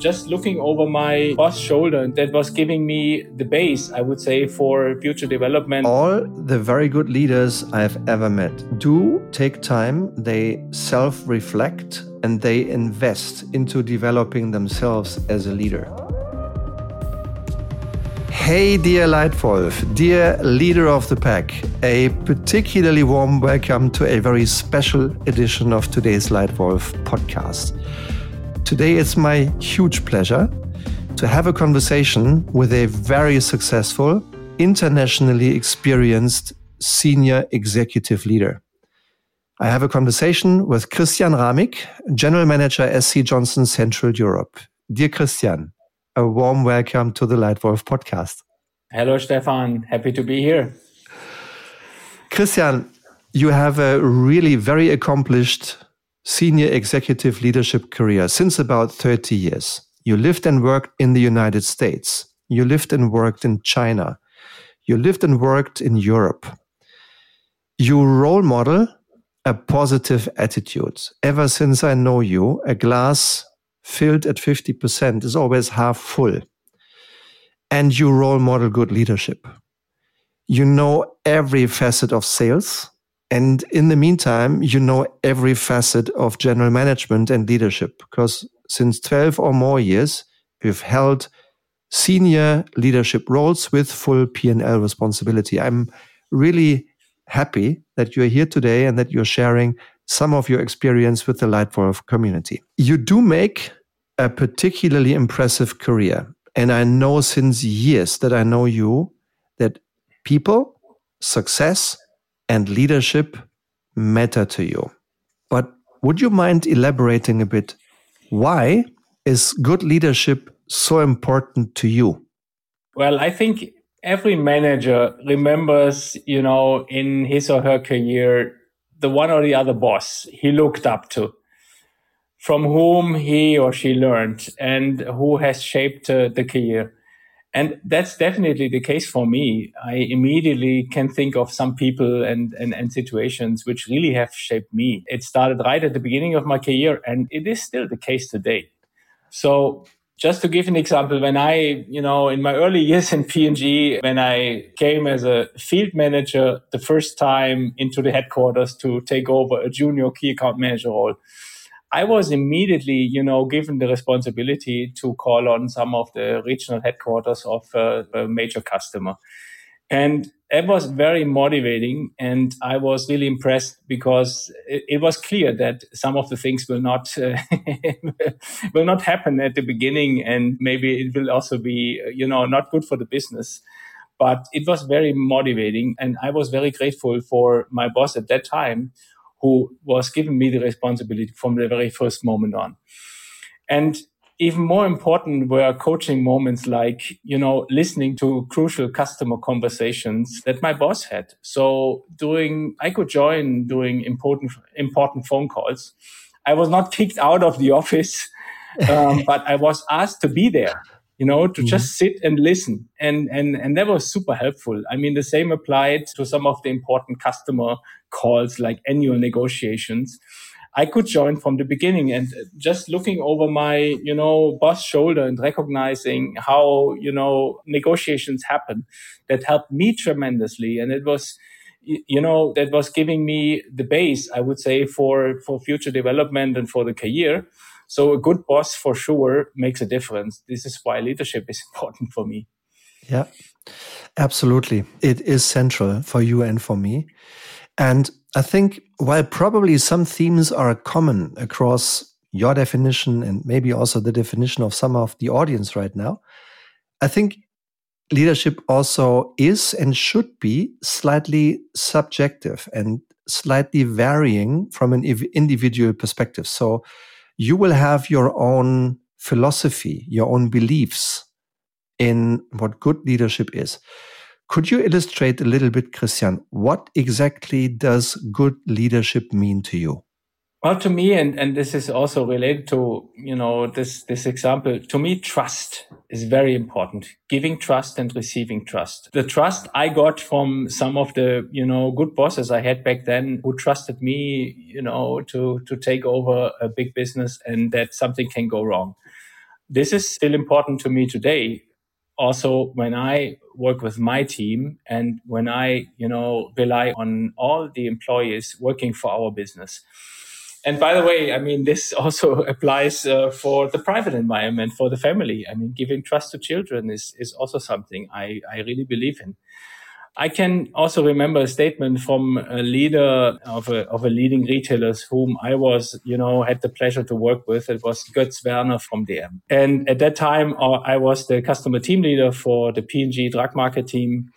just looking over my boss shoulder that was giving me the base i would say for future development. All the very good leaders i've ever met do take time they self-reflect and they invest into developing themselves as a leader Hey, dear Leitwolf, dear leader of the pack, a particularly warm welcome to a very special edition of today's Leitwolf podcast. Today it's my huge pleasure to have a conversation with a very successful, internationally experienced senior executive leader. I have a conversation with Christian Rahmig, General Manager SC Johnson Central Europe. Dear Christian, a warm welcome to the Leitwolf podcast. Hello, Stefan. Happy to be here. Christian, you have a really very accomplished senior executive leadership career since about 30 years. You lived and worked in the United States. You lived and worked in China. You lived and worked in Europe. You role model a positive attitude. Ever since I know you, a glass filled at 50% is always half full. And you role model good leadership. You know every facet of sales and in the meantime, you know every facet of general management and leadership because since 12 or more years, you've held senior leadership roles with full P&L responsibility. I'm really happy that you're here today and that you're sharing some of your experience with the Leitwolf community. You do make a particularly impressive career. And I know since years that I know you that people, success, and leadership matter to you. But would you mind elaborating a bit? Why is good leadership so important to you? Well, I think every manager remembers, you know, in his or her career, the one or the other boss he looked up to, from whom he or she learned, and who has shaped uh, the career. And that's definitely the case for me. I immediately can think of some people and, and, and situations which really have shaped me. It started right at the beginning of my career and it is still the case today. So just to give an example, when I, you know, in my early years in P&G, when I came as a field manager the first time into the headquarters to take over a junior key account manager role, I was immediately, you know, given the responsibility to call on some of the regional headquarters of uh, a major customer. And it was very motivating. And I was really impressed because it, it was clear that some of the things will not, uh, will not happen at the beginning. And maybe it will also be, you know, not good for the business. But it was very motivating. And I was very grateful for my boss at that time who was giving me the responsibility from the very first moment on. And even more important were coaching moments like, you know, listening to crucial customer conversations that my boss had. So doing, I could join doing important, important phone calls. I was not kicked out of the office, um, but I was asked to be there you know, to mm-hmm. just sit and listen. And, and, and that was super helpful. I mean, the same applied to some of the important customer calls like annual negotiations. I could join from the beginning and just looking over my, you know, boss shoulder and recognizing how, you know, negotiations happen that helped me tremendously. And it was, you know, that was giving me the base, I would say, for, for future development and for the career. So a good boss for sure makes a difference. This is why leadership is important for me. Yeah, absolutely. It is central for you and for me. And I think while probably some themes are common across your definition and maybe also the definition of some of the audience right now, I think leadership also is and should be slightly subjective and slightly varying from an individual perspective. So you will have your own philosophy, your own beliefs in what good leadership is. Could you illustrate a little bit, Christian? What exactly does good leadership mean to you? Well, to me, and, and this is also related to, you know, this, this example, to me, trust is very important. Giving trust and receiving trust. The trust I got from some of the, you know, good bosses I had back then who trusted me, you know, to, to take over a big business and that something can go wrong. This is still important to me today. Also, when I work with my team and when I, you know, rely on all the employees working for our business and by the way, I mean, this also applies uh, for the private environment, for the family. I mean, giving trust to children is, is also something I, I really believe in. I can also remember a statement from a leader of a, of a leading retailers whom I was, you know, had the pleasure to work with. It was Götz Werner from DM. And at that time, uh, I was the customer team leader for the P&G drug market team.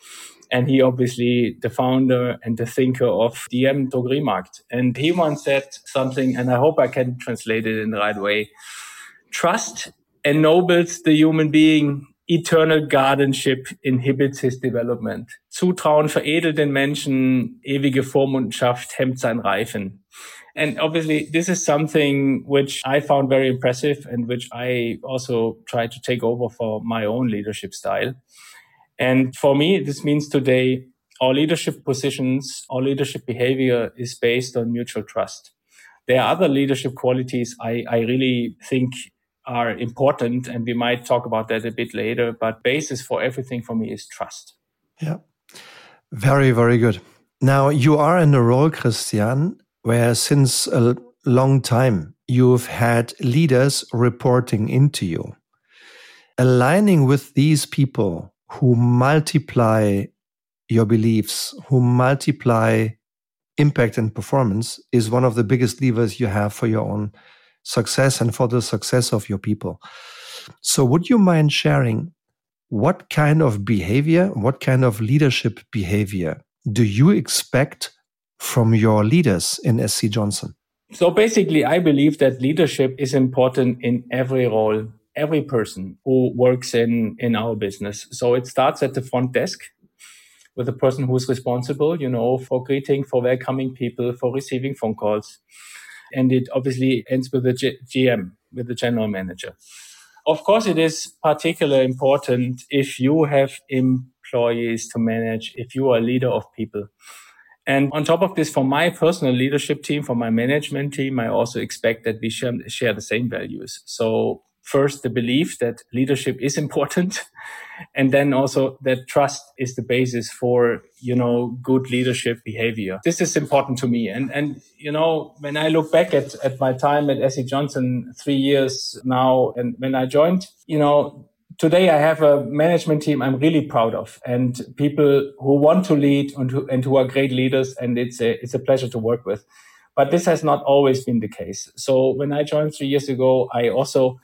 And he obviously the founder and the thinker of DM Drogeriemarkt. And he once said something, and I hope I can translate it in the right way. Trust ennobles the human being. Eternal guardianship inhibits his development. Zutrauen veredelt den Menschen. Ewige Vormundschaft hemmt sein Reifen. And obviously, this is something which I found very impressive and which I also try to take over for my own leadership style. And for me, this means today our leadership positions, our leadership behavior is based on mutual trust. There are other leadership qualities I, I really think are important, and we might talk about that a bit later. But basis for everything for me is trust. Yeah, very very good. Now you are in a role, Christian, where since a long time you've had leaders reporting into you. Aligning with these people who multiply your beliefs, who multiply impact and performance is one of the biggest levers you have for your own success and for the success of your people. So, would you mind sharing what kind of behavior, what kind of leadership behavior do you expect from your leaders in SC Johnson? So, basically, I believe that leadership is important in every role every person who works in in our business. So it starts at the front desk with the person who's responsible, you know, for greeting, for welcoming people, for receiving phone calls. And it obviously ends with the G- GM, with the general manager. Of course, it is particularly important if you have employees to manage, if you are a leader of people. And on top of this, for my personal leadership team, for my management team, I also expect that we share, share the same values. So first the belief that leadership is important and then also that trust is the basis for you know good leadership behavior. This is important to me. And and you know when i look back at at my time at SC Johnson 3 years now and when i joined you know today i have a management team i'm really proud of and people who want to lead and who, and who are great leaders and it's a it's a pleasure to work with. But this has not always been the case. So when i joined 3 years ago i also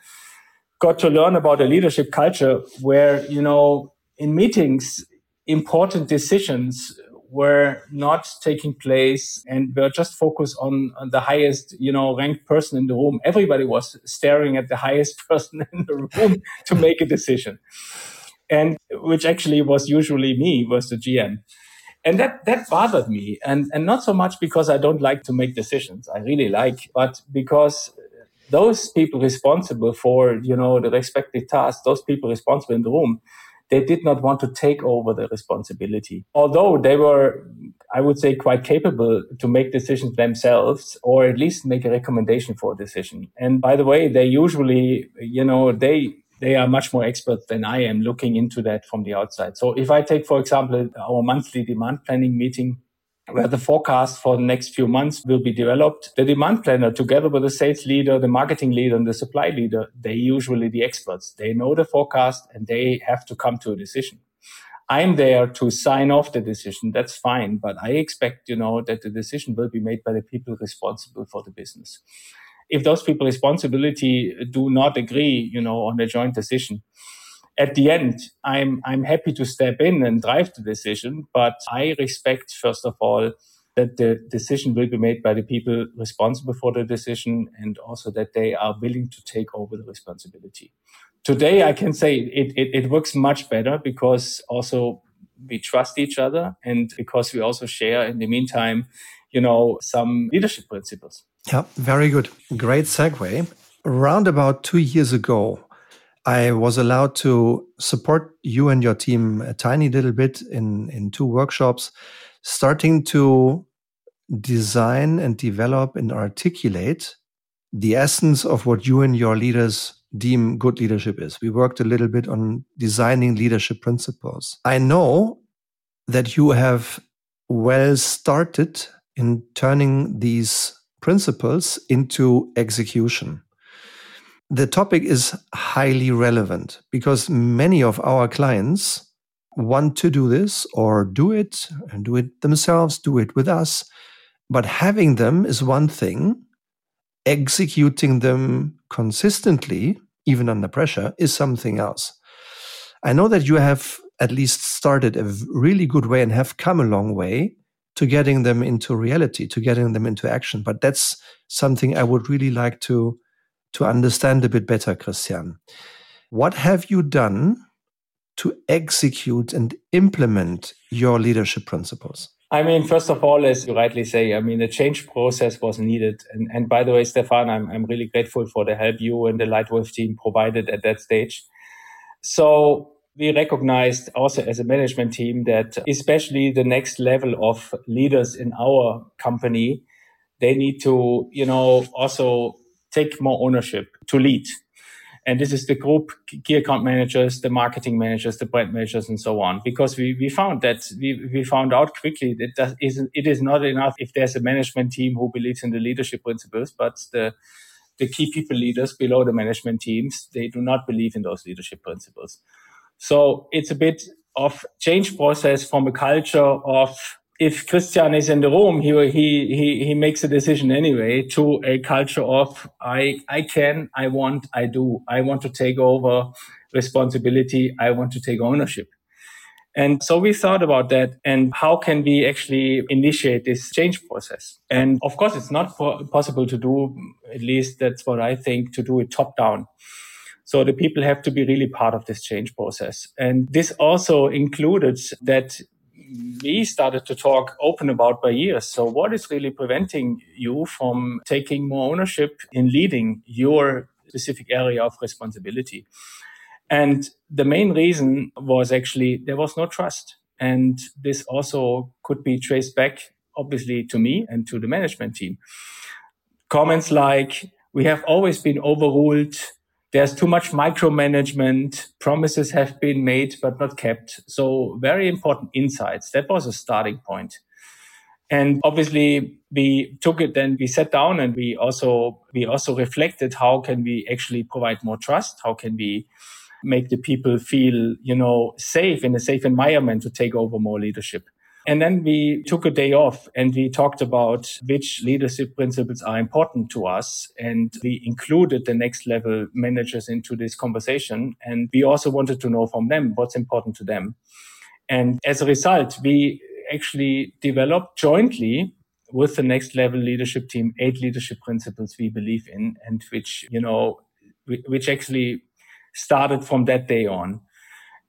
got to learn about a leadership culture where, you know, in meetings, important decisions were not taking place and were just focused on, on, the highest, you know, ranked person in the room. Everybody was staring at the highest person in the room to make a decision. And which actually was usually me, was the GM. And that, that bothered me. And, and not so much because I don't like to make decisions. I really like, but because those people responsible for you know the respective tasks those people responsible in the room they did not want to take over the responsibility although they were i would say quite capable to make decisions themselves or at least make a recommendation for a decision and by the way they usually you know they they are much more expert than I am looking into that from the outside. So if I take, for example, our monthly demand planning meeting, where the forecast for the next few months will be developed. The demand planner, together with the sales leader, the marketing leader, and the supply leader, they usually the experts. They know the forecast and they have to come to a decision. I'm there to sign off the decision. That's fine. But I expect, you know, that the decision will be made by the people responsible for the business. If those people responsibility do not agree, you know, on a joint decision, at the end, I'm I'm happy to step in and drive the decision, but I respect first of all that the decision will be made by the people responsible for the decision and also that they are willing to take over the responsibility. Today, I can say it, it, it works much better because also we trust each other and because we also share in the meantime, you know, some leadership principles. Yeah, very good. Great segue. Around about two years ago, I was allowed to support you and your team a tiny little bit in, in two workshops, starting to design and develop and articulate the essence of what you and your leaders deem good leadership is. We worked a little bit on designing leadership principles. I know that you have well started in turning these principles into execution. The topic is highly relevant because many of our clients want to do this or do it and do it themselves, do it with us. But having them is one thing executing them consistently, even under pressure, is something else. I know that you have at least started a really good way and have come a long way to getting them into reality, to getting them into action. But that's something I would really like to, to understand a bit better, Christian. What have you done to execute and implement your leadership principles? I mean, first of all, as you rightly say, I mean, the change process was needed. And, and by the way, Stefan, I'm, I'm really grateful for the help you and the Leitwolf team provided at that stage. So we recognized also as a management team that especially the next level of leaders in our company, they need to, you know, also take more ownership to lead and this is the group key account managers, the marketing managers, the brand managers, and so on. Because we, we found that we, we found out quickly that that isn't, it is not enough if there's a management team who believes in the leadership principles, but the the key people leaders below the management teams, they do not believe in those leadership principles. So it's a bit of change process from a culture of if Christian is in the room, he he he he makes a decision anyway to a culture of I I can, I want, I do. I want to take over responsibility. I want to take ownership. And so we thought about that and how can we actually initiate this change process? And of course, it's not possible to do, at least that's what I think, to do it top down. So the people have to be really part of this change process. And this also included that we started to talk open about by years. So what is really preventing you from taking more ownership in leading your specific area of responsibility? And the main reason was actually there was no trust. And this also could be traced back, obviously, to me and to the management team. Comments like, we have always been overruled there's too much micromanagement. Promises have been made but not kept. So very important insights. That was a starting point. And obviously we took it then we sat down and we also we also reflected how can we actually provide more trust? How can we make the people feel, you know, safe in a safe environment to take over more leadership? And then we took a day off and we talked about which leadership principles are important to us. And we included the next level managers into this conversation. And we also wanted to know from them what's important to them. And as a result, we actually developed jointly with the next level leadership team eight leadership principles we believe in and which, you know, which actually started from that day on.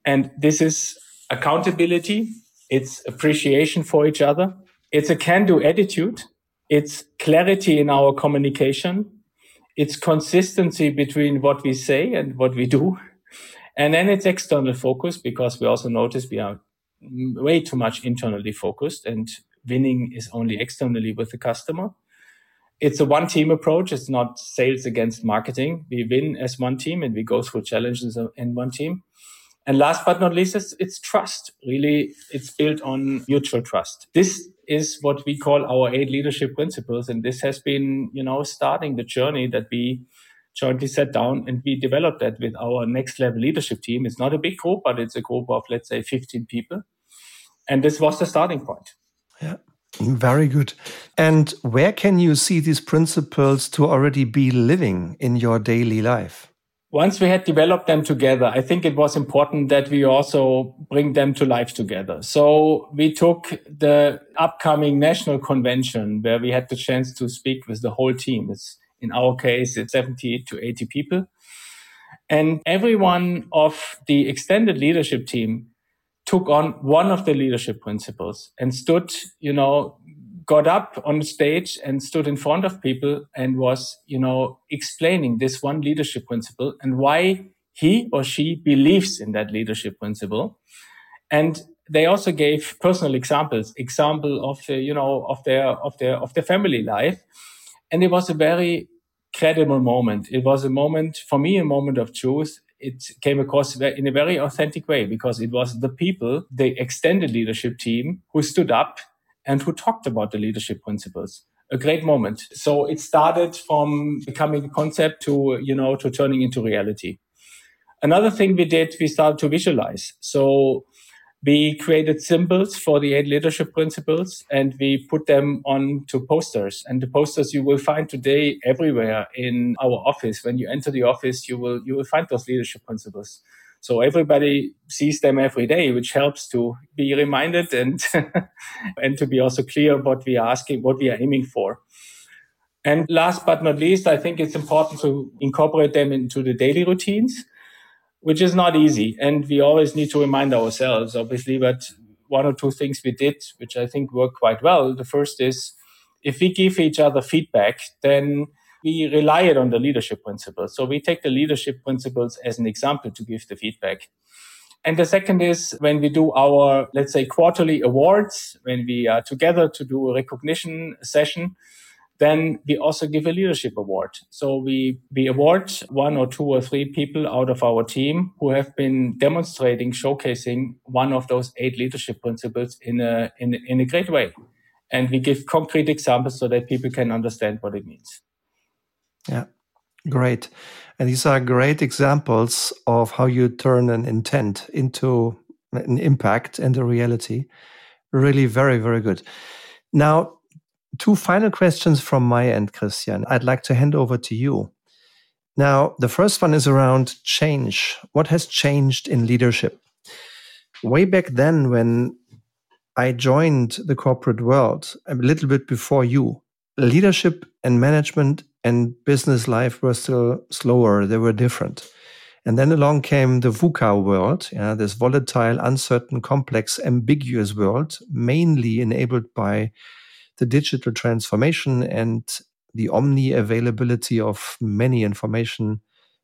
And this is accountability, it's appreciation for each other. It's a can do attitude. It's clarity in our communication. It's consistency between what we say and what we do. And then it's external focus because we also notice we are way too much internally focused and winning is only externally with the customer. It's a one team approach. It's not sales against marketing. We win as one team and we go through challenges in one team. And last but not least, it's, it's trust. Really, it's built on mutual trust. This is what we call our eight leadership principles. And this has been, you know, starting the journey that we jointly sat down and we developed that with our next level leadership team. It's not a big group, but it's a group of, let's say, 15 people. And this was the starting point. Yeah. Very good. And where can you see these principles to already be living in your daily life? Once we had developed them together, I think it was important that we also bring them to life together. So we took the upcoming national convention where we had the chance to speak with the whole team. It's in our case, it's 70 to 80 people. And everyone of the extended leadership team took on one of the leadership principles and stood, you know, got up on stage and stood in front of people and was, you know, explaining this one leadership principle and why he or she believes in that leadership principle. And they also gave personal examples, example of the, you know, of their, of their, of their family life. And it was a very credible moment. It was a moment, for me, a moment of truth. It came across in a very authentic way because it was the people, the extended leadership team who stood up and who talked about the leadership principles. A great moment. So it started from becoming a concept to, you know, to turning into reality. Another thing we did, we started to visualize. So we created symbols for the eight leadership principles and we put them onto posters. And the posters you will find today everywhere in our office. When you enter the office, you will, you will find those leadership principles. So everybody sees them every day, which helps to be reminded and, and to be also clear what we are asking, what we are aiming for. And last but not least, I think it's important to incorporate them into the daily routines which is not easy. And we always need to remind ourselves, obviously, but one or two things we did, which I think work quite well. The first is if we give each other feedback, then we rely on the leadership principles. So we take the leadership principles as an example to give the feedback. And the second is when we do our, let's say, quarterly awards, when we are together to do a recognition session, then we also give a leadership award. So we, we award one or two or three people out of our team who have been demonstrating, showcasing one of those eight leadership principles in a, in, in a great way. And we give concrete examples so that people can understand what it means. Yeah, great. And these are great examples of how you turn an intent into an impact and a reality. Really very, very good. Now, Two final questions from my end, Christian. I'd like to hand over to you. Now, the first one is around change. What has changed in leadership? Way back then, when I joined the corporate world, a little bit before you, leadership and management and business life were still slower. They were different. And then along came the VUCA world, yeah, this volatile, uncertain, complex, ambiguous world, mainly enabled by the digital transformation and the omni availability of many information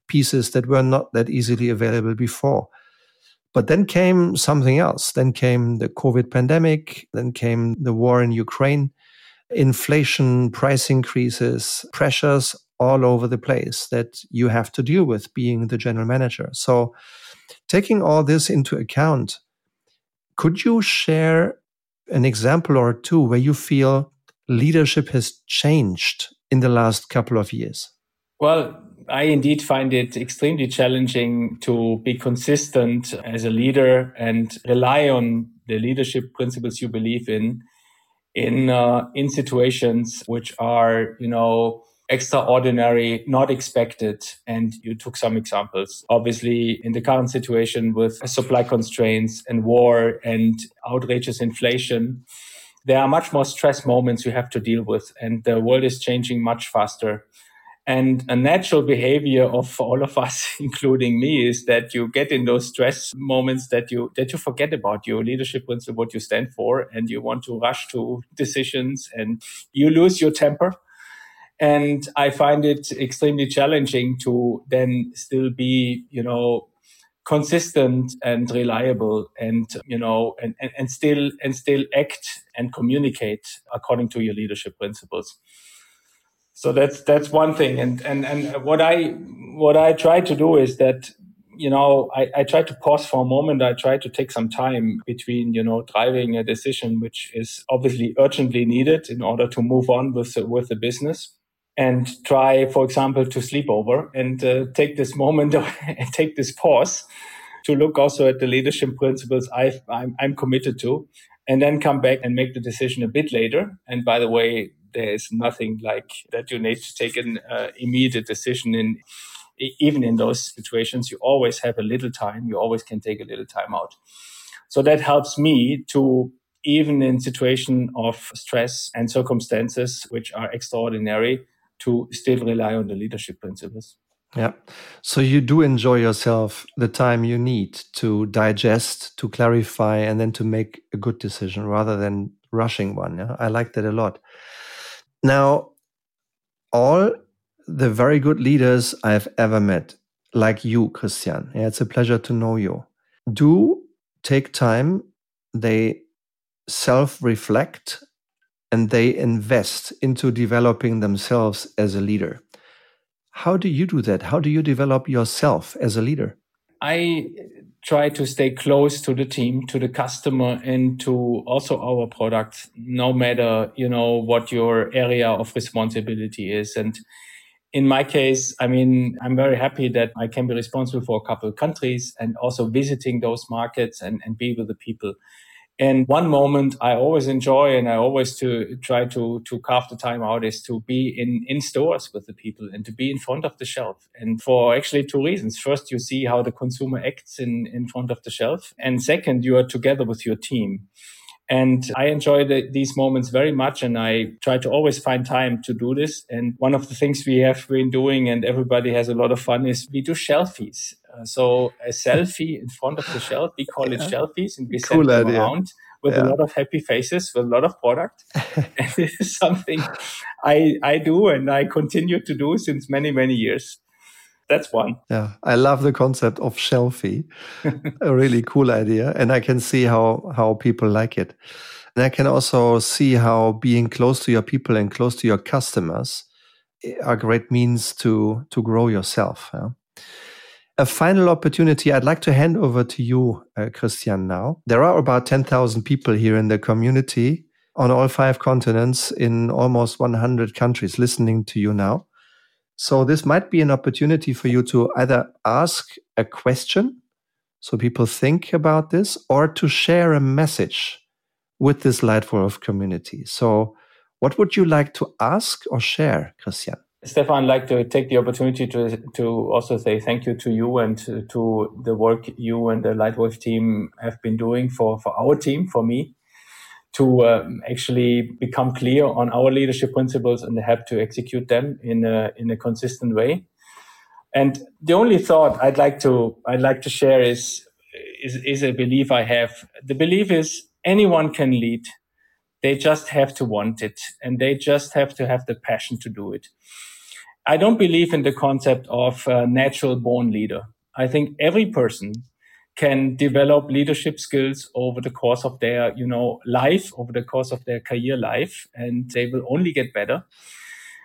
pieces that were not that easily available before. But then came something else. Then came the COVID pandemic. Then came the war in Ukraine, inflation, price increases, pressures all over the place that you have to deal with being the general manager. So, taking all this into account, could you share an example or two where you feel leadership has changed in the last couple of years? Well, I indeed find it extremely challenging to be consistent as a leader and rely on the leadership principles you believe in in uh, in situations which are you know extraordinary, not expected. And you took some examples. Obviously, in the current situation with supply constraints and war and outrageous inflation, there are much more stress moments you have to deal with, and the world is changing much faster. And a natural behavior of all of us, including me, is that you get in those stress moments that you that you forget about your leadership principle, what you stand for, and you want to rush to decisions, and you lose your temper and I find it extremely challenging to then still be, you know, consistent and reliable and, you know, and, and, and still, and still act and communicate according to your leadership principles. So that's, that's one thing. And, and, and what I, what I try to do is that you know, I, I try to pause for a moment. I try to take some time between, you know, driving a decision which is obviously urgently needed in order to move on with with the business and try, for example, to sleep over and uh, take this moment and take this pause to look also at the leadership principles i I'm, I'm committed to, and then come back and make the decision a bit later. And by the way, there is nothing like that you need to take an uh, immediate decision in. Even in those situations, you always have a little time. You always can take a little time out. So that helps me to even in situation of stress and circumstances which are extraordinary to still rely on the leadership principles. Yeah. So you do enjoy yourself the time you need to digest, to clarify, and then to make a good decision rather than rushing one. Yeah. I like that a lot. Now, all the very good leaders I've ever met like you, Christian. It's a pleasure to know you. Do take time, they self reflect, and they invest into developing themselves as a leader. How do you do that? How do you develop yourself as a leader? I try to stay close to the team, to the customer, and to also our product, no matter you know what your area of responsibility is. And in my case, I mean, I'm very happy that I can be responsible for a couple of countries and also visiting those markets and, and be with the people. And one moment I always enjoy and I always to try to to carve the time out is to be in in stores with the people and to be in front of the shelf. And for actually two reasons. First, you see how the consumer acts in in front of the shelf, and second, you are together with your team. And I enjoy the, these moments very much. And I try to always find time to do this. And one of the things we have been doing and everybody has a lot of fun is we do shelfies. Uh, so a selfie in front of the shelf, we call it shelfies and we cool send them idea. around with yeah. a lot of happy faces, with a lot of product. and this is something I, I do and I continue to do since many, many years that's one. Yeah, I love the concept of shelfie. a really cool idea, and I can see how how people like it. And I can also see how being close to your people and close to your customers are great means to to grow yourself. Yeah? A final opportunity I'd like to hand over to you, uh, Christian. Now there are about ten thousand people here in the community on all five continents in almost 100 countries listening to you now. So this might be an opportunity for you to either ask a question so people think about this or to share a message with this Leitwolf community. So what would you like to ask or share, Christian? Stefan, I'd like to take the opportunity to to also say thank you to you and to, to the work you and the Leitwolf team have been doing for, for our team, for me to um, actually become clear on our leadership principles and help to execute them in a, in a consistent way. And the only thought I'd like to I'd like to share is, is is a belief I have. The belief is anyone can lead. They just have to want it and they just have to have the passion to do it. I don't believe in the concept of a natural born leader. I think every person can develop leadership skills over the course of their, you know, life, over the course of their career life, and they will only get better.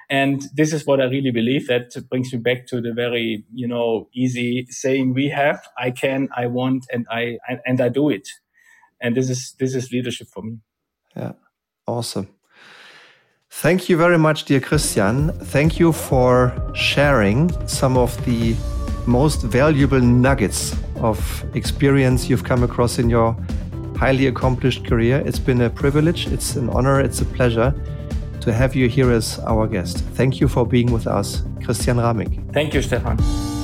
And this is what I really believe. That brings me back to the very, you know, easy saying we have: "I can, I want, and I and I do it." And this is this is leadership for me. Yeah, awesome. Thank you very much, dear Christian. Thank you for sharing some of the most valuable nuggets of experience you've come across in your highly accomplished career. It's been a privilege, it's an honor, it's a pleasure to have you here as our guest. Thank you for being with us, Christian Rahmig. Thank you, Stefan.